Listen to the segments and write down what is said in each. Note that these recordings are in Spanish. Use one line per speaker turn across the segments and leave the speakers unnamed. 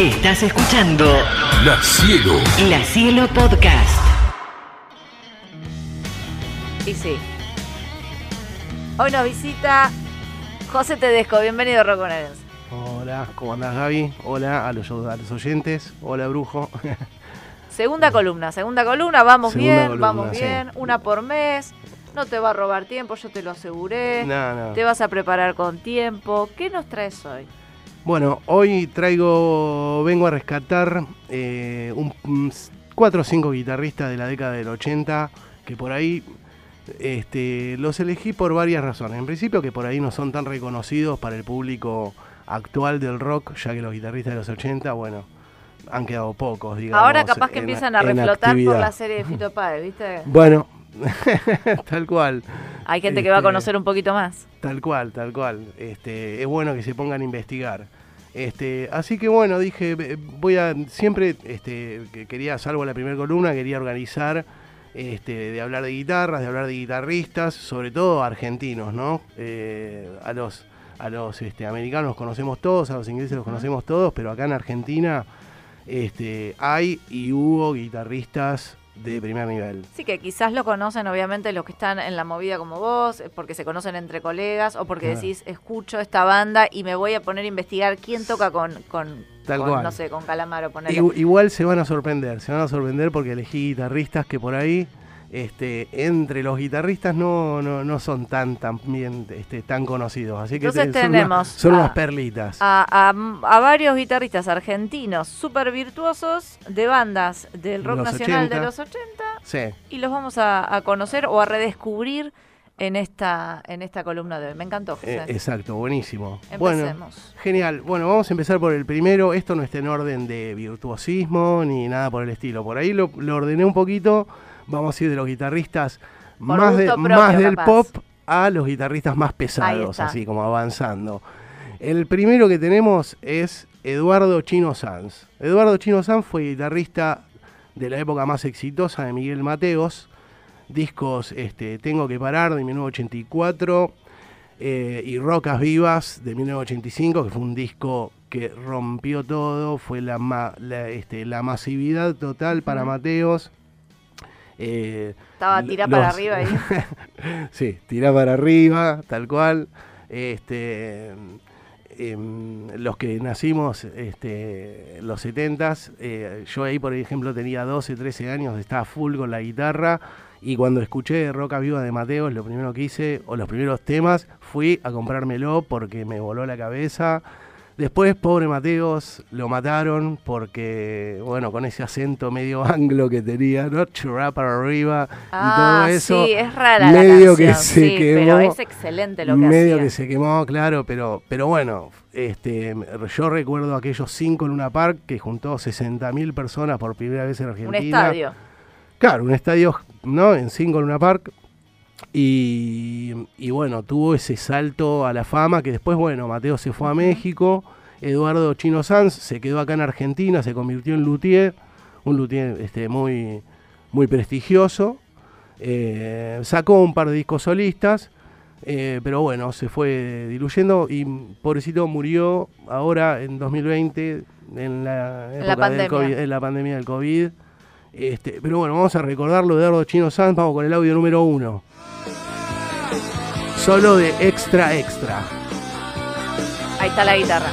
Estás escuchando
La Cielo.
La Cielo Podcast.
Y sí. Hoy nos visita José Tedesco. Bienvenido, Roconeros.
Hola, ¿cómo andás Gaby? Hola a los, a los oyentes. Hola Brujo.
Segunda columna, segunda columna. Vamos
Segunda
bien,
columna,
vamos
sí.
bien. Una por mes. No te va a robar tiempo, yo te lo aseguré.
No, no.
Te vas a preparar con tiempo. ¿Qué nos traes hoy?
Bueno, hoy traigo, vengo a rescatar eh, un, un cuatro o cinco guitarristas de la década del 80 que por ahí este, los elegí por varias razones. En principio que por ahí no son tan reconocidos para el público actual del rock, ya que los guitarristas de los 80, bueno, han quedado pocos, digamos.
Ahora capaz que
en-
empiezan a reflotar por la serie de Fito Páez, ¿viste?
Bueno, tal cual.
Hay gente que va a
Este,
conocer un poquito más.
Tal cual, tal cual. Este, es bueno que se pongan a investigar. Este, así que bueno, dije, voy a siempre este, que quería, salvo la primera columna, quería organizar este, de hablar de guitarras, de hablar de guitarristas, sobre todo argentinos, ¿no? Eh, a los a los este, americanos los conocemos todos, a los ingleses los conocemos todos, pero acá en Argentina este, hay y hubo guitarristas de primer nivel.
Sí, que quizás lo conocen, obviamente, los que están en la movida como vos, eh, porque se conocen entre colegas, o porque
Claro.
decís, escucho esta banda y me voy a poner a investigar quién toca con, con,
Tal
con,
cual.
no sé, con Calamaro, ponerle.
Igual se van a sorprender, se van a sorprender porque elegí guitarristas que por ahí, este, entre los guitarristas no, no, no son tan, tan bien, este, tan conocidos. Así que
Entonces
te- son,
tenemos
son
a-
unas perlitas.
A, a- a varios guitarristas argentinos súper virtuosos de bandas del rock
Los
nacional
80.
de los 80
Sí,
y los vamos a, conocer o a redescubrir en esta, en esta columna de hoy. Me encantó, José.
eh, exacto, buenísimo. Bueno,
Empecemos.
genial. Bueno, vamos a empezar por el primero. Esto no está en orden de virtuosismo ni nada por el estilo. Por ahí lo, lo ordené un poquito. Vamos a ir de los guitarristas
Por
más, de-
gusto propio,
más del
capaz.
pop a los guitarristas más pesados, así como avanzando. El primero que tenemos es Eduardo Chino Sanz. Eduardo Chino Sanz fue guitarrista de la época más exitosa de Miguel Mateos. Discos este, Tengo que parar de 1984 eh, y Rocas Vivas de 1985, que fue un disco que rompió todo, fue la, ma- la, este, la masividad total para Mateos. Eh,
Estaba tirá para arriba ahí.
sí, tira para arriba, tal cual. Este, em, los que nacimos este, los 70s, eh, yo ahí por ejemplo tenía 12, 13 años, estaba full con la guitarra y cuando escuché Roca Viva de Mateos, lo primero que hice, o los primeros temas, fui a comprármelo porque me voló la cabeza. Después, pobre Mateos, lo mataron porque, bueno, con ese acento medio anglo que tenía, ¿no? Churra para arriba y
Ah,
todo eso.
sí, es rara
medio
la
que se
sí,
quemó.
pero es excelente lo que
medio
hacía.
que se quemó, claro, pero, pero bueno, este, yo recuerdo aquellos cinco en Luna Park que juntó 60.000 personas por primera vez en
Un
Argentina.
estadio.
Claro, un estadio, ¿no? En cinco Luna Park. Y, y bueno, tuvo ese salto a la fama que después, bueno, Mateo se fue a México, Eduardo Chino Sanz se quedó acá en Argentina, se convirtió en luthier, un luthier este, muy, muy prestigioso. Eh, sacó un par de discos solistas, eh, pero bueno, se fue diluyendo y pobrecito murió ahora en 2020 en la,
la
época del
pandemia.
COVID, en la pandemia del COVID. Este, pero bueno, vamos a recordarlo de Eduardo Chino Sanz, vamos con el audio número uno. Solo de extra extra.
Ahí está la guitarra.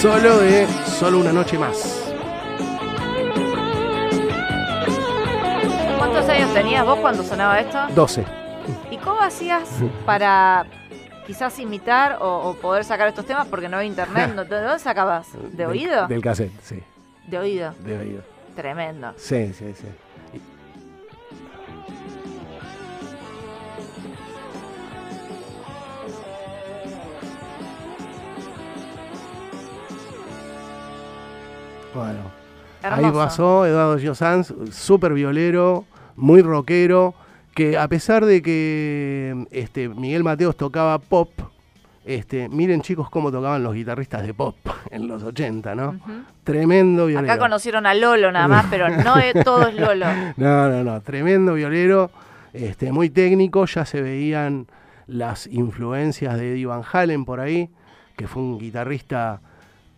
Solo de solo una noche más.
¿Cuántos años tenías vos cuando sonaba esto?
12.
¿Y cómo hacías para quizás imitar o, o poder sacar estos temas? Porque no hay internet. ¿no? ¿De dónde sacabas? ¿De
Del-
oído?
Del cassette, sí.
De oído.
De oído.
Tremendo.
Sí, sí, sí. Bueno, ahí pasó Eduardo Gio Sanz, súper violero, muy rockero, que a pesar de que este, Miguel Mateos tocaba pop, este, miren chicos cómo tocaban los guitarristas de pop en los 80, ¿no? Tremendo violero.
Acá conocieron a Lolo nada más, pero no es- todo es Lolo.
No, no, no, tremendo violero, este, muy técnico, ya se veían las influencias de Eddie Van Halen por ahí, que fue un guitarrista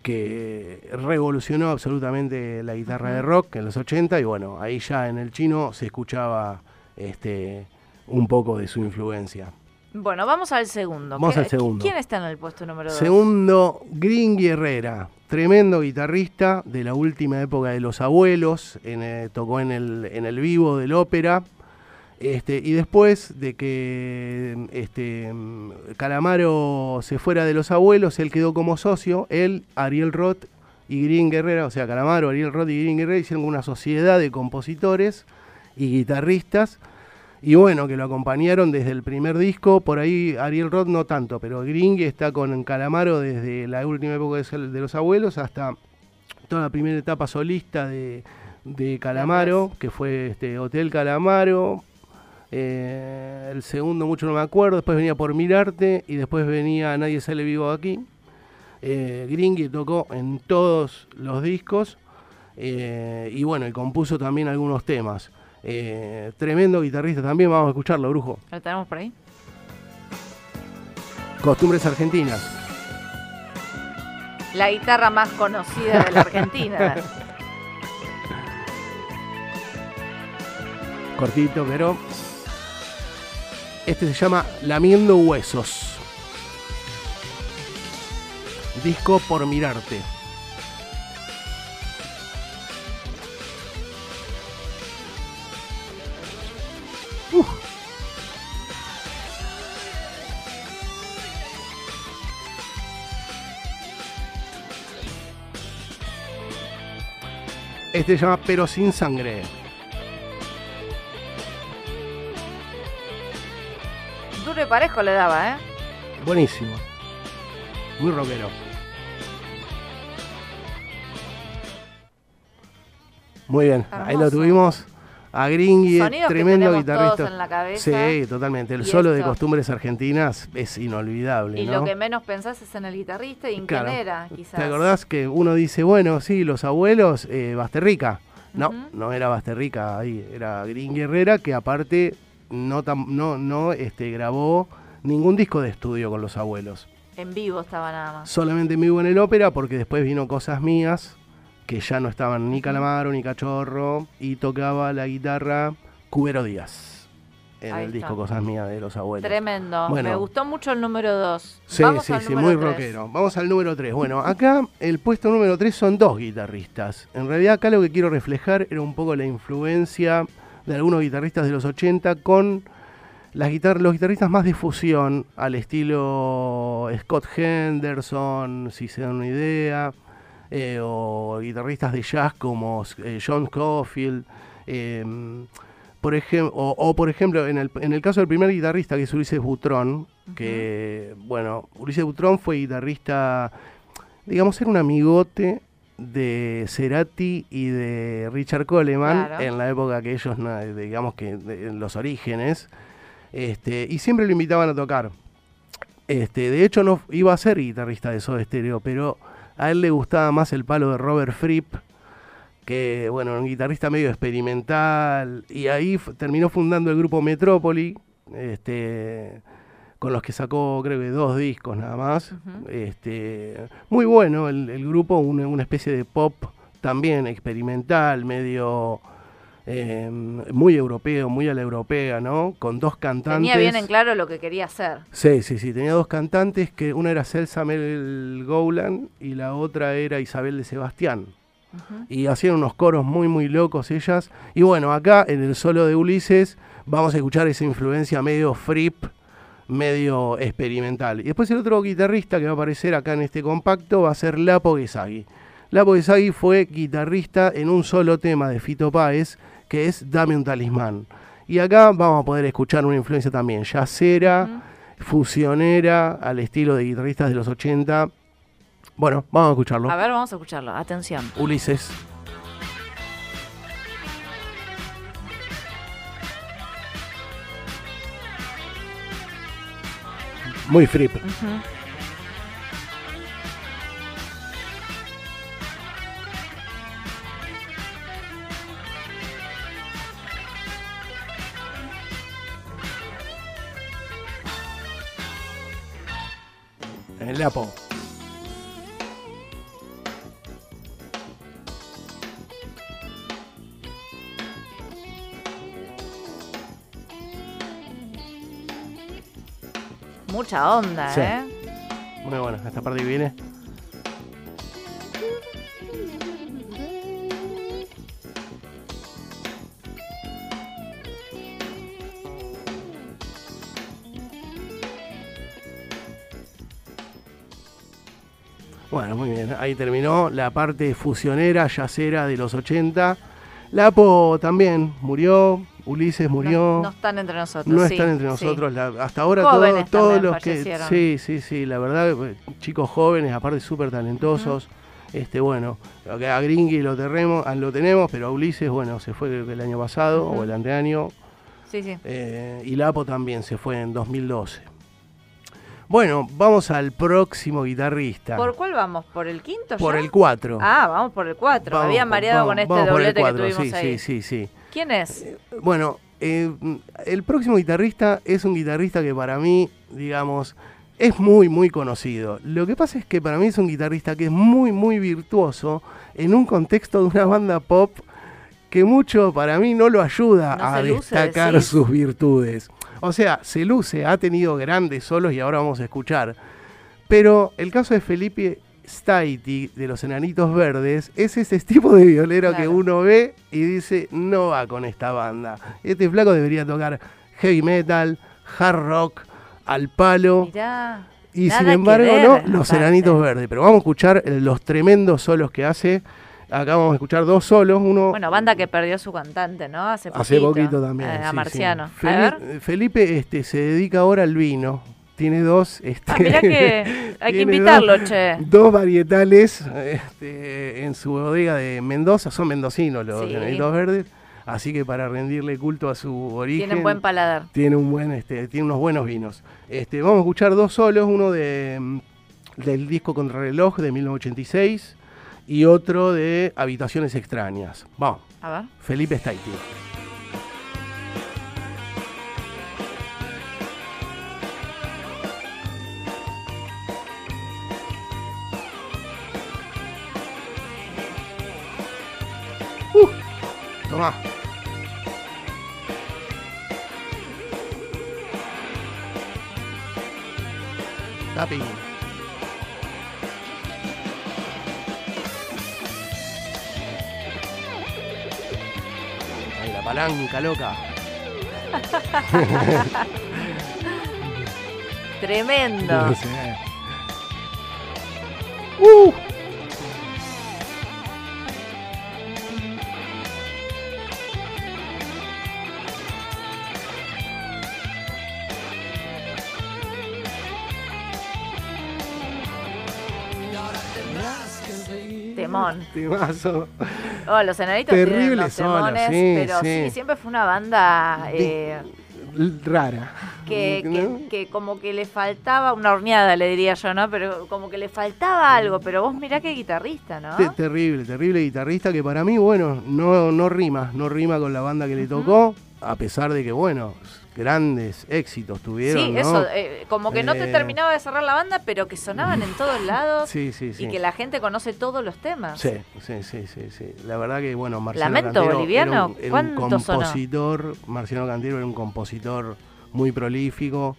que revolucionó absolutamente la guitarra de rock en los 80 y bueno, ahí ya en el chino se escuchaba este, un poco de su influencia.
Bueno, vamos al segundo.
Vamos
¿Qué-
al segundo.
¿Quién está en el puesto número dos?
Segundo, Green Herrera, tremendo guitarrista de la última época de los abuelos, en, eh, tocó en el, en el vivo del ópera. Este, y después de que este, Calamaro se fuera de los abuelos, él quedó como socio, él, Ariel Roth y Green Guerrera, o sea, Calamaro, Ariel Roth y Green Guerrera hicieron una sociedad de compositores y guitarristas y bueno, que lo acompañaron desde el primer disco, por ahí Ariel Roth no tanto, pero Gringue está con Calamaro desde la última época de los abuelos hasta toda la primera etapa solista de, de Calamaro, que fue este Hotel Calamaro. Eh, el segundo mucho no me acuerdo, después venía Por Mirarte y después venía Nadie sale vivo aquí. Eh, Gringue tocó en todos los discos eh, y bueno, y compuso también algunos temas. Eh, tremendo guitarrista también, vamos a escucharlo, Brujo.
¿Lo tenemos por ahí?
Costumbres argentinas.
La guitarra más conocida de la Argentina.
Cortito, pero. Este se llama Lamiendo Huesos. Disco por mirarte. Este se llama Pero sin sangre.
Duro y parejo le daba, ¿eh?
Buenísimo. Muy rockero. Muy bien, ahí lo tuvimos. A Gringy,
que
tremendo guitarrista.
todos en la cabeza.
Sí, totalmente. El solo de costumbres argentinas es inolvidable.
Y
¿no?
lo que menos pensás es en el guitarrista y en
Claro.
quién era, quizás.
¿Te acordás que uno dice, bueno, sí, los abuelos, eh, Basterrica? No, no era Basterrica ahí, era Green Herrera, que aparte no, no, no este, grabó ningún disco de estudio con los abuelos.
En vivo estaba nada más.
solamente en vivo en el ópera porque después vino Cosas Mías, que ya no estaban ni Calamaro ni Cachorro, y tocaba la guitarra Cubero Díaz en
Ahí
el
está.
disco Cosas Mías de los abuelos.
Tremendo.
Bueno.
Me gustó mucho el número 2.
Sí,
Vamos
sí,
al
sí, muy
tres.
rockero. Vamos al número 3. Bueno, acá el puesto número 3 son dos guitarristas. En realidad acá lo que quiero reflejar era un poco la influencia de algunos guitarristas de los 80 con las guitar los guitarristas más de fusión, al estilo Scott Henderson, si se dan una idea, eh, o guitarristas de jazz como eh, John Scofield. eh, por ejemplo, o, o, por ejemplo, en el, en el caso del primer guitarrista, que es Ulises Butrón, que, bueno, Ulises Butrón fue guitarrista, digamos, era un amigote de Cerati y de Richard Coleman
Claro.
en la época que ellos, digamos que de- en los orígenes, este, y siempre lo invitaban a tocar. Este, de hecho, no iba a ser guitarrista de Soda Stereo, pero a él le gustaba más el palo de Robert Fripp, que bueno, un guitarrista medio experimental, y ahí terminó fundando el grupo Metrópoli, este, con los que sacó creo que dos discos nada más. Este, muy bueno el, el grupo, una, una especie de pop también experimental, medio eh, muy europeo, muy a la europea, ¿no? Con dos cantantes.
Tenía bien en claro lo que quería hacer.
Sí, sí, sí. Tenía dos cantantes, que una era Celsa Mel Goulan y la otra era Isabel de Sebastián. Y hacían unos coros muy, muy locos ellas. Y bueno, acá en el solo de Ulises vamos a escuchar esa influencia medio frip, medio experimental. Y después el otro guitarrista que va a aparecer acá en este compacto va a ser Lapo Guesagui. Lapo Guesagui fue guitarrista en un solo tema de Fito Páez, que es Dame un talismán. Y acá vamos a poder escuchar una influencia también yacera, fusionera, al estilo de guitarristas de los 80. Bueno, vamos a escucharlo.
A ver, vamos a escucharlo. Atención.
Ulises. Muy frip. El.
Mucha onda,
Sí.
¿eh?
Muy bueno, esta parte que viene. Bueno, muy bien. Ahí terminó la parte fusionera, yacera de los 80. Lapo también murió. Ulises murió.
No, no están entre nosotros.
No
sí,
están entre
sí.
nosotros. la- hasta ahora todo- todos los que. Sí, sí, sí. La verdad, chicos jóvenes, aparte súper talentosos. Este, bueno, a Gringy lo, terremo- ah, lo tenemos, pero a Ulises, bueno, se fue el año pasado o el anteaño.
Sí, sí.
eh, y Lapo también se fue en 2012. Bueno, vamos al próximo guitarrista.
¿Por cuál vamos? ¿por el quinto
Por
ya?
el 4.
Ah, vamos por el 4. Me había mareado con este doblete que tuvimos
sí,
ahí.
Sí, sí, sí.
¿Quién es?
Bueno, eh, el próximo guitarrista es un guitarrista que para mí, digamos, es muy, muy conocido. Lo que pasa es que para mí es un guitarrista que es muy, muy virtuoso en un contexto de una banda pop que mucho para mí no lo ayuda
No
a
luce,
destacar
decís.
sus virtudes. O sea, se luce, ha tenido grandes solos y ahora vamos a escuchar. Pero el caso de Felipe Staiti de los Enanitos Verdes es ese tipo de violero que uno ve y dice, no va con esta banda. Este flaco debería tocar heavy metal, hard rock, al palo.
Mirá.
Y sin embargo,
ver,
no, los. Enanitos Verdes. Pero vamos a escuchar los tremendos solos que hace. Acá vamos a escuchar dos solos. Uno
Bueno, banda que perdió su cantante, ¿no? Hace poquito.
Hace poquito también.
eh,
sí,
a
sí.
Marciano. A
Feli-
ver.
Felipe este, se dedica ahora al vino. Tiene dos. Este,
Ah, mirá que hay que
tiene
invitarlo,
dos-
che.
Dos varietales este, en su bodega de Mendoza. Son mendocinos los
Sí.
Verdes. Así que para rendirle culto a su origen.
Tienen buen paladar.
tiene un buen este tiene unos buenos vinos este vamos a escuchar dos solos uno de mm, del disco Contrarreloj de 1986 y otro de Habitaciones extrañas vamos
A ver.
Felipe Staiti Tomá. Tapping. Ahí la palanca loca.
Tremendo.
Uh.
Temón.
Temazo.
Oh, los enanitos
Terribles sí,
pero sí.
sí.
siempre fue una banda eh,
Rara.
que,
¿No?
que, que como que le faltaba una horneada, le diría yo, ¿no? Pero como que le faltaba algo, pero vos mirá qué guitarrista, ¿no?
Te- terrible, terrible guitarrista que para mí, bueno, no, no rima, no rima con la banda que le tocó, a pesar de que, bueno, grandes éxitos tuvieron.
Sí,
¿no?
eso, eh, como que no te
Eh,
terminaba de cerrar la banda, pero que sonaban en todos lados
Sí, sí, sí.
y que la gente conoce todos los temas.
Sí, sí, sí, sí, sí. La verdad que, bueno, Marciano
Lamento
Cantero
boliviano,
era un, era un
¿cuánto sonó?
compositor, Marciano Cantero era un compositor muy prolífico.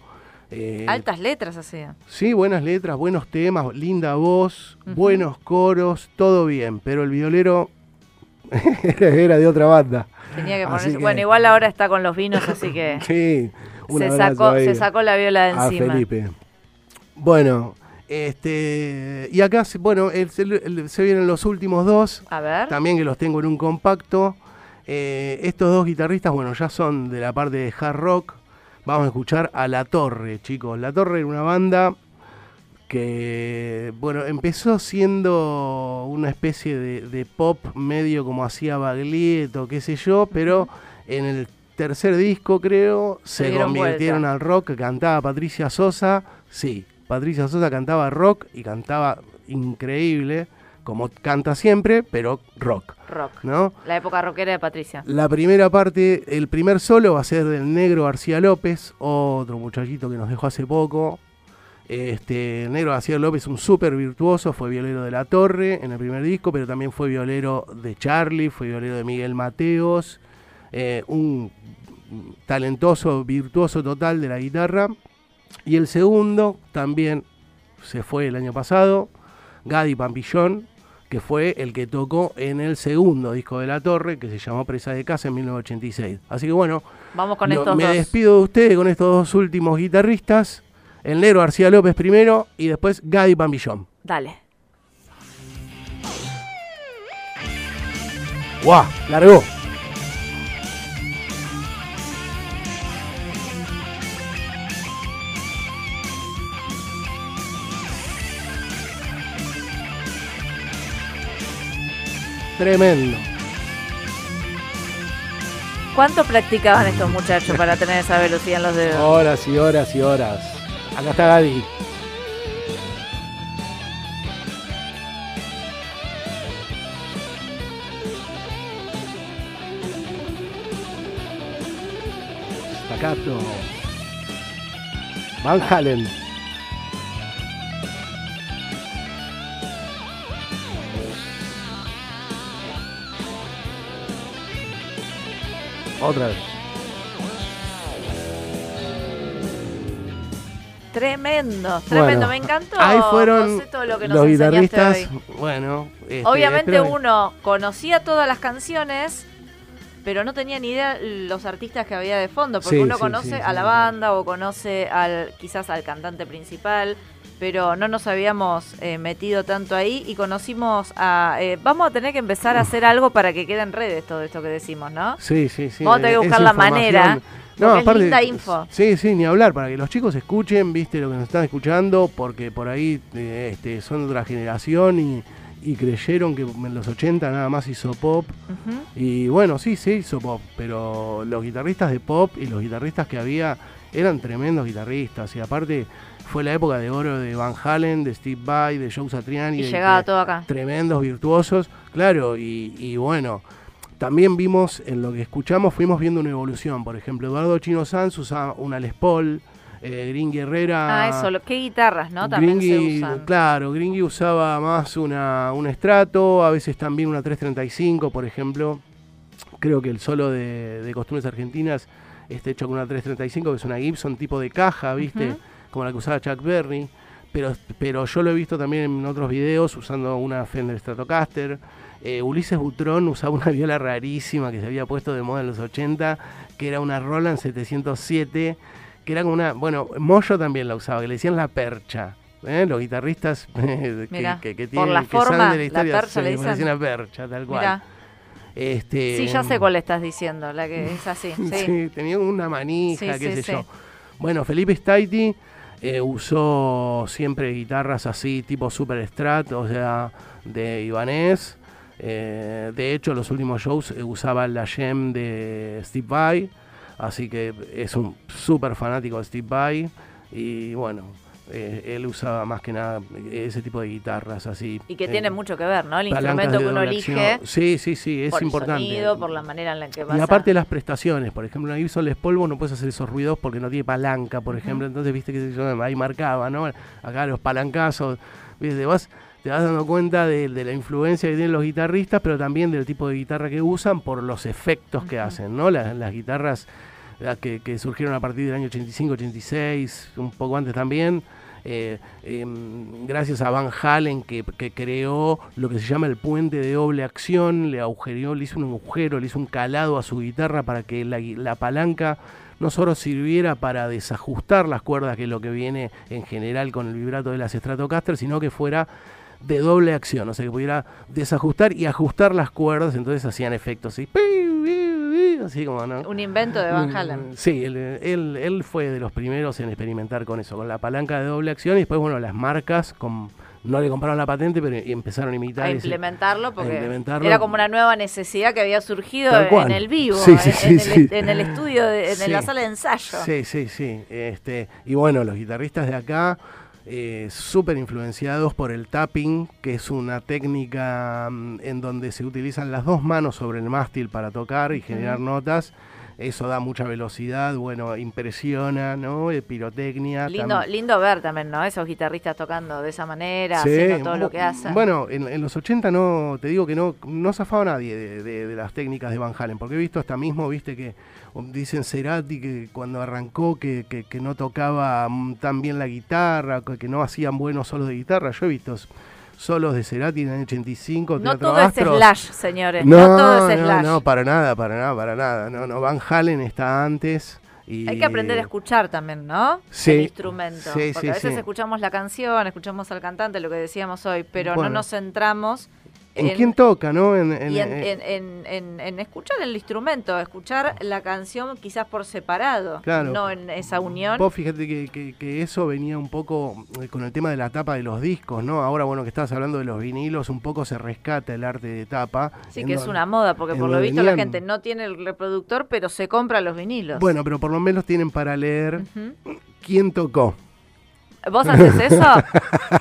eh,
Altas letras hacía.
Sí, buenas letras, buenos temas, linda voz, buenos coros, todo bien, pero el violero era de otra banda.
Tenía que
Así
ponerse.
que-
Bueno, igual ahora está con los vinos, así que
Sí,
se sacó,
ahí
se sacó la viola de
a
encima.
Felipe. Bueno, este y acá, bueno, el- se, el- se vienen los últimos dos,
A ver.
también que los tengo en un compacto. Eh, estos dos guitarristas, bueno, ya son de la parte de hard rock. Vamos a escuchar a La Torre, chicos. La Torre era una banda que, bueno, empezó siendo una especie de, de pop medio como hacía Baglietto, qué sé yo, pero en el tercer disco, creo,
Se
convirtieron
vuelta.
al rock, cantaba Patricia Sosa, Sí, Patricia Sosa cantaba rock y cantaba increíble, como canta siempre, pero rock,
Rock.
¿no?
La época rockera de Patricia.
La primera parte, el primer solo va a ser del negro García López, otro muchachito que nos dejó hace poco. Este, el negro García López, un súper virtuoso, fue violero de La Torre en el primer disco, pero también fue violero de Charlie, fue violero de Miguel Mateos, eh, un talentoso, virtuoso total de la guitarra. Y el segundo también se fue el año pasado, Gadi Pampillón, que fue el que tocó en el segundo disco de La Torre, que se llamó Presa de Casa en 1986. Así que bueno,
Vamos con
no-
estos
me
dos.
despido de ustedes con estos dos últimos guitarristas, el negro García López primero y después Gadi Pampillón.
Dale.
¡Guau! ¡Largó! Tremendo.
¿Cuánto practicaban estos muchachos para tener esa velocidad en los dedos?
Horas y horas y horas. Acá está Gadi. Staccato. Van Halen. Otra vez.
Tremendo, tremendo.
Bueno,
Me encantó.
Ahí fueron
todo lo que nos
los guitarristas.
hoy.
Bueno, este,
Obviamente
que-
uno conocía todas las canciones, pero no tenía ni idea los artistas que había de fondo, porque
Sí,
uno
sí,
conoce
sí,
a la banda o conoce al quizás al cantante principal, pero no nos habíamos eh, metido tanto ahí y conocimos a... eh, vamos a tener que empezar a hacer algo para que quede en redes todo esto que decimos, ¿no?
Sí, sí, sí.
Vamos a tener que buscar la manera, porque es linda info.
Sí, sí, ni hablar, para que los chicos escuchen, viste, lo que nos están escuchando, porque por ahí eh, este, son de otra generación y, y creyeron que en los 80 nada más hizo pop. Y bueno, sí, se hizo pop, pero los guitarristas de pop y los guitarristas que había eran tremendos guitarristas. Y aparte fue la época de oro de Van Halen, de Steve Vai, de Joe Satriani.
Y
de-
llegaba
de-
todo acá.
tremendos, virtuosos, claro, y, y bueno, también vimos, en lo que escuchamos, fuimos viendo una evolución. Por ejemplo, Eduardo Chino Sanz usaba una Les Paul, eh, Green Guerrera...
Ah, eso, lo, qué guitarras, ¿no? También
Gringy,
se usan.
Claro, Gringy usaba más una, un estrato, a veces también una 335, por ejemplo. Creo que el solo de, de Costumbres Argentinas está hecho con una 335, que es una Gibson tipo de caja, ¿viste? Como la que usaba Chuck Berry. Pero, pero yo lo he visto también en otros videos usando una Fender Stratocaster. Eh, Ulises Butrón usaba una viola rarísima que se había puesto de moda en los 80, que era una Roland 707, que era una. Bueno, Moyo también la usaba, que le decían la percha. ¿eh? Los guitarristas que,
Mirá,
que, que
por
tienen,
la
que saben
forma,
de la
la
historia,
percha
se
le dicen.
la percha, tal cual.
Mirá.
Este,
Sí, ya sé cuál estás diciendo, la que es así. Sí.
Sí, tenía una manija,
Sí,
qué
sí,
sé yo. Bueno, Felipe Staiti eh, usó siempre guitarras así, tipo Super Strat, o sea, de Ibanez. Eh, de hecho, los últimos shows eh, usaba la Gem de Steve Vai, así que es un súper fanático de Steve Vai. Y bueno, eh, él usaba más que nada ese tipo de guitarras así.
Y que
eh,
tiene mucho que ver, ¿no? El instrumento
de
que uno elige.
Sí, sí, sí, es
por
importante.
el sonido, por la manera en la que vas
Y aparte las prestaciones, por ejemplo, una Gibson Les Paul vos no puedes hacer esos ruidos porque no tiene palanca, por ejemplo, entonces viste que yo ahí marcaba, ¿no? Acá los palancazos, viste, vos te vas dando cuenta de, de la influencia que tienen los guitarristas, pero también del tipo de guitarra que usan por los efectos que hacen, ¿no? Las, las guitarras que, surgieron a partir del año 85, 86, un poco antes también. eh, em, gracias a Van Halen que, creó lo que se llama el puente de doble acción, le agujereó, le hizo un agujero, le hizo un calado a su guitarra para que la, palanca no solo sirviera para desajustar las cuerdas, que es lo que viene en general con el vibrato de las Stratocaster, sino que fuera de doble acción, o sea que pudiera desajustar y ajustar las cuerdas, entonces hacían efectos así, así como, ¿no?
Un invento de Van Halen.
Mm, Sí, él, él, él fue de los primeros en experimentar con eso, con la palanca de doble acción y después, bueno, las marcas con no le compraron la patente, pero empezaron a imitar.
A
ese-
implementarlo porque
implementarlo.
era como una nueva necesidad que había surgido en el vivo,
Sí, sí,
en,
sí,
en el,
sí.
en el estudio, de- en la sala de ensayo.
Sí, sí, sí. Este, y bueno, los guitarristas de acá, eh, súper influenciados por el tapping, que es una técnica mm, en donde se utilizan las dos manos sobre el mástil para tocar y generar notas. Eso da mucha velocidad, bueno, impresiona, ¿no? Eh, pirotecnia.
Lindo, lindo ver también, ¿no? Esos guitarristas tocando de esa manera,
Sí,
haciendo todo lo que hacen.
Bueno, en, en los 80 no, te digo que no, no zafaba nadie de, de- de las técnicas de Van Halen, porque he visto hasta mismo, viste que um, dicen Cerati que cuando arrancó que, que- que no tocaba mm, tan bien la guitarra, que, no hacían buenos solos de guitarra. Yo he visto solos de Cerati en el 85,
no todo es slash, señores.
No,
No, todo es
no,
slash.
no, para nada, para nada, para nada. No, no, Van Halen está antes. Y,
Hay que aprender a escuchar también, ¿no?
Sí,
El instrumento.
sí,
Porque
sí,
a veces
sí.
escuchamos la canción, escuchamos al cantante, lo que decíamos hoy, pero
Bueno.
no nos centramos
¿En, quién toca, no? En, en-
y en,
eh,
en- escuchar el instrumento, escuchar la canción quizás por separado,
Claro.
no en esa unión.
Vos fíjate que, que- que eso venía un poco eh, con el tema de la tapa de los discos, ¿no? Ahora, bueno, que estabas hablando de los vinilos, un poco se rescata el arte de tapa.
Sí, que es una moda, porque por lo visto la gente no tiene el reproductor, pero se compra los vinilos.
Bueno, pero por lo menos tienen para leer quién tocó.
¿Vos haces eso?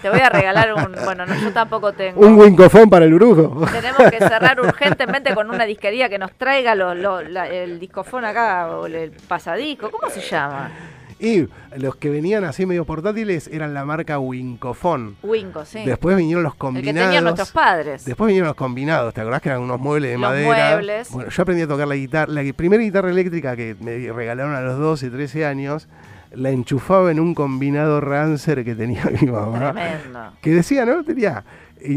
Te voy a regalar un... Bueno, no, yo tampoco tengo.
Un wincofón para el brujo.
Tenemos que cerrar urgentemente con una disquería que nos traiga lo- lo- la- el discofón acá, o el pasadisco, ¿cómo se llama?
Y los que venían así medio portátiles eran la marca Wincofón.
Winco, sí.
Después vinieron los
el que
combinados.
tenían nuestros padres.
Después vinieron los combinados, ¿te acordás que eran unos muebles de
Los
madera?
muebles.
Bueno, yo aprendí a tocar la guitarra, la primera guitarra eléctrica que me regalaron a los 12, 13 años, la enchufaba en un combinado Rancer que tenía mi mamá.
Tremendo.
Que decía, ¿no? Tenía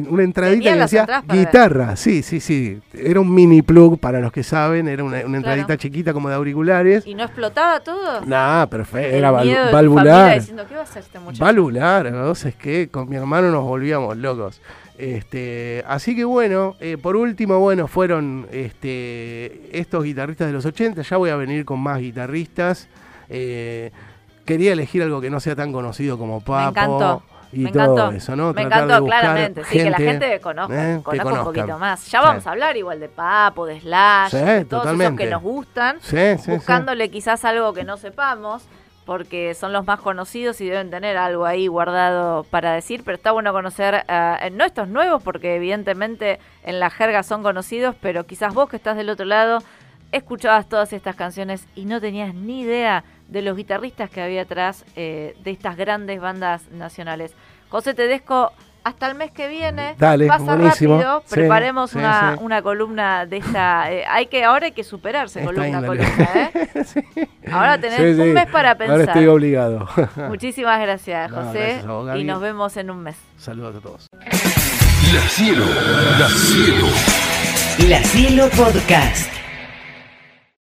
una entradita que decía guitarra, sí, sí, sí. Era un mini plug para los que saben, era una, una entradita
Claro.
chiquita como de auriculares.
¿Y no explotaba todo?
Nah, perfecto, era val- valvular.
diciendo, ¿qué va a hacer este muchacho?
Valular, ¿no? sé qué, con mi hermano nos volvíamos locos. Este, así que bueno, eh, por último, bueno, fueron este, estos guitarristas de los 80, ya voy a venir con más guitarristas. Eh, quería elegir algo que no sea tan conocido como Papo.
encantó,
Y
me
todo
encantó.
eso, ¿no?
Me encantó, claramente. Sí, que la gente conozca,
eh,
conozca un poquito más. Ya vamos
Sí.
a hablar igual de Papo, de Slash,
Sí,
de todos
totalmente.
esos que nos gustan.
Sí,
buscándole quizás algo que no sepamos, porque son los más conocidos y deben tener algo ahí guardado para decir, pero está bueno conocer, eh, no estos nuevos, porque evidentemente en la jerga son conocidos, pero quizás vos que estás del otro lado escuchabas todas estas canciones y no tenías ni idea de los guitarristas que había atrás eh, de estas grandes bandas nacionales. José Tedesco, hasta el mes que viene,
Dale,
pasa
buenísimo.
rápido,
Sí,
preparemos
sí,
una,
sí.
una columna de esta... eh, hay que Ahora hay que superarse,
Está
columna a columna, ¿eh?
Sí.
Ahora tenés
Sí, sí.
un mes para
Ahora
pensar.
estoy obligado.
Muchísimas gracias,
No,
José.
gracias vos,
y nos vemos en un mes.
Saludos a todos.
La Cielo, La Cielo.
La Cielo Podcast.